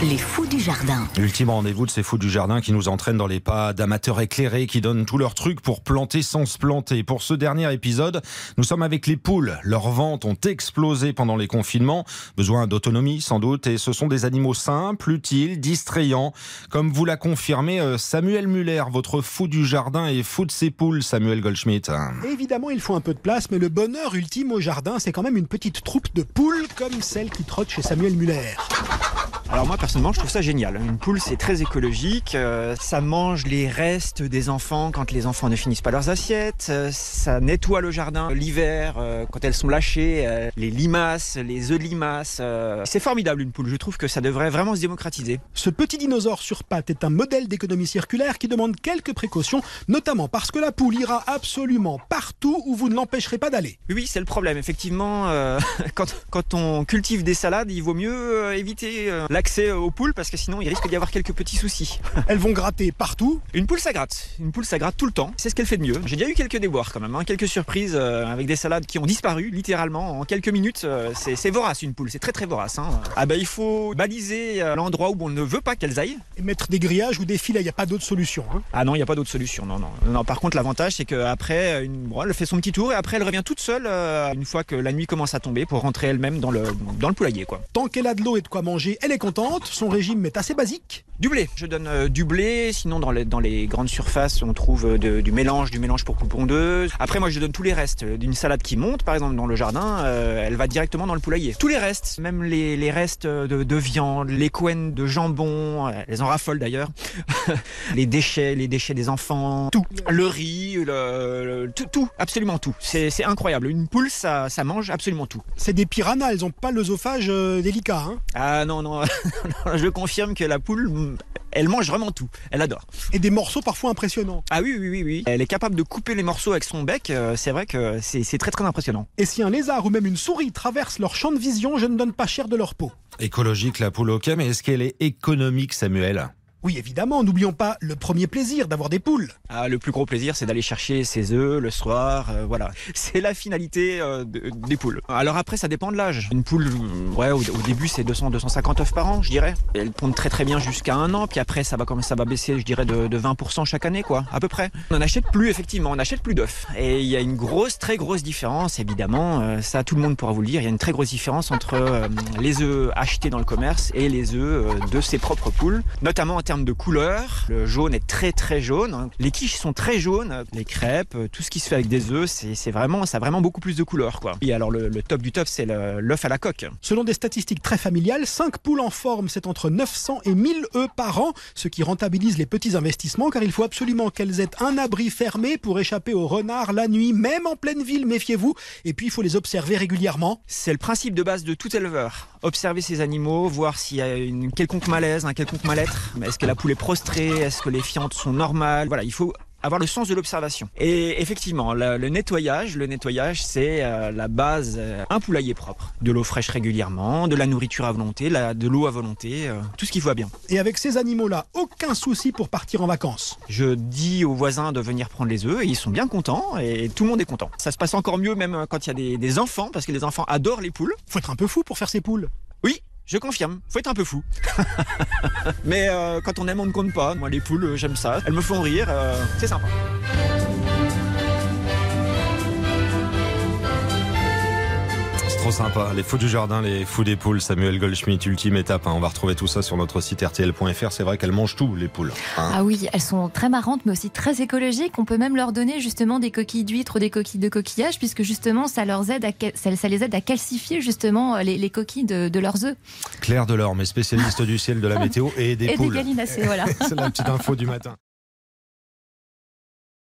Les fous du jardin. L'ultime rendez-vous de ces fous du jardin qui nous entraînent dans les pas d'amateurs éclairés qui donnent tous leurs trucs pour planter sans se planter. Pour ce dernier épisode, nous sommes avec les poules. Leurs ventes ont explosé pendant les confinements. Besoin d'autonomie sans doute et ce sont des animaux simples, utiles, distrayants. Comme vous l'a confirmé euh, Samuel Muller, votre fou du jardin et fou de ses poules, Samuel Goldschmidt. Évidemment, il faut un peu de place, mais le bonheur ultime au jardin, c'est quand même une petite troupe de poules comme celle qui trotte chez Samuel Muller. Alors moi personnellement je trouve ça génial. Une poule c'est très écologique, euh, ça mange les restes des enfants quand les enfants ne finissent pas leurs assiettes, euh, ça nettoie le jardin l'hiver euh, quand elles sont lâchées, les limaces, les œufs de limaces. c'est formidable une poule, je trouve que ça devrait vraiment se démocratiser. Ce petit dinosaure sur pattes est un modèle d'économie circulaire qui demande quelques précautions, notamment parce que la poule ira absolument partout où vous ne l'empêcherez pas d'aller. Oui, c'est le problème, effectivement, quand, quand on cultive des salades, il vaut mieux éviter l'accès aux poules parce que sinon il risque d'y avoir quelques petits soucis. Elles vont gratter partout. Une poule ça gratte, une poule ça gratte tout le temps, c'est ce qu'elle fait de mieux. J'ai déjà eu quelques déboires quand même, hein, quelques surprises euh, avec des salades qui ont disparu littéralement en quelques minutes. euh, c'est vorace une poule, c'est très très vorace. hein. Ah ben il faut baliser euh, l'endroit où on ne veut pas qu'elles aillent. Et mettre des grillages ou des fils, il n'y a pas d'autre solution. hein. Ah non, il n'y a pas d'autre solution. Non, non. non par contre, l'avantage, c'est qu'après, une... bon, elle fait son petit tour et après, elle revient toute seule euh, une fois que la nuit commence à tomber pour rentrer elle-même dans le, dans le poulailler. quoi. Tant qu'elle a de l'eau et de quoi manger, elle est Son régime est assez basique. Du blé. Je donne euh, du blé. Sinon, dans les, grandes surfaces, on trouve euh, de- du mélange, du mélange pour poules pondeuses. Après, moi, je donne tous les restes. Euh, D'une salade qui monte, par exemple, dans le jardin, elle va directement dans le poulailler. Tous les restes, même les, restes de, de viande, les couennes de jambon, elles en raffolent d'ailleurs. les déchets, les déchets des enfants, tout. Le riz, le, le- tout, tout, absolument tout. C'est incroyable. Une poule, ça, ça mange absolument tout. C'est des piranhas, elles n'ont pas l'œsophage euh, délicat. hein. Ah non, non, je confirme que la poule, elle mange vraiment tout. Elle adore. Et des morceaux parfois impressionnants. Ah oui, oui, oui, oui. Elle est capable de couper les morceaux avec son bec. euh, C'est vrai que c'est c'est très, très impressionnant. Et si un lézard ou même une souris traverse leur champ de vision, je ne donne pas cher de leur peau. Écologique la poule, ok, mais est-ce qu'elle est économique, Samuel? Oui, évidemment, n'oublions pas le premier plaisir d'avoir des poules. Ah, le plus gros plaisir, c'est d'aller chercher ses œufs le soir. euh, voilà. C'est la finalité euh, de- des poules. Alors après, ça dépend de l'âge. Une poule, euh, ouais, au, début, c'est 200, 250 œufs par an, je dirais. Elle pondent très très bien jusqu'à un an. Puis après, ça va comme ça va baisser, je dirais, de, de 20% chaque année, quoi, à peu près. On n'achète plus, effectivement, on n'achète plus d'œufs. Et il y a une grosse, très grosse différence, évidemment. ça, tout le monde pourra vous le dire. Il y a une très grosse différence entre les œufs achetés dans le commerce et les œufs de ses propres poules, notamment en termes de couleur. Le jaune est très très jaune. hein. Les quiches sont très jaunes. Les crêpes, euh, tout ce qui se fait avec des œufs, c'est vraiment, ça a vraiment beaucoup plus de couleur, quoi. Et alors le, le top du top, c'est l'œuf à la coque. Selon des statistiques très familiales, 5 poules en forme, c'est entre 900 et 1000 œufs par an, ce qui rentabilise les petits investissements car il faut absolument qu'elles aient un abri fermé pour échapper aux renards la nuit, même en pleine ville, méfiez-vous. Et puis il faut les observer régulièrement. C'est le principe de base de tout éleveur. Observer ces animaux, voir s'il y a une quelconque malaise, un quelconque mal-être. Est-ce que la poule est prostrée? Est-ce que les fientes sont normales? Voilà, il faut avoir le sens de l'observation. Et effectivement, le, le nettoyage, le nettoyage, c'est euh, la base. euh, un poulailler propre, de l'eau fraîche régulièrement, de la nourriture à volonté, la- de l'eau à volonté, euh, tout ce qui va bien. Et avec ces animaux-là, aucun souci pour partir en vacances. Je dis aux voisins de venir prendre les œufs et ils sont bien contents et tout le monde est content. Ça se passe encore mieux même quand il y a des, des enfants parce que les enfants adorent les poules. Faut être un peu fou pour faire ces poules. Oui, je confirme, faut être un peu fou. Mais euh, quand on aime, on ne compte pas. Moi, les poules, euh, j'aime ça. Elles me font rire, euh, c'est sympa. Trop sympa. Les fous du jardin, les fous des poules, Samuel Goldschmidt, ultime étape. hein. On va retrouver tout ça sur notre site rtl.fr. C'est vrai qu'elles mangent tout, les poules. hein. Ah oui, elles sont très marrantes, mais aussi très écologiques. On peut même leur donner justement des coquilles d'huîtres ou des coquilles de coquillage, puisque justement, ça, leur aide à, ça, les aide à calcifier justement les, les coquilles de, de leurs œufs. Claire Delorme, spécialiste du ciel, de la météo et des Et des poules. gallinacées, voilà. C'est la petite info du matin.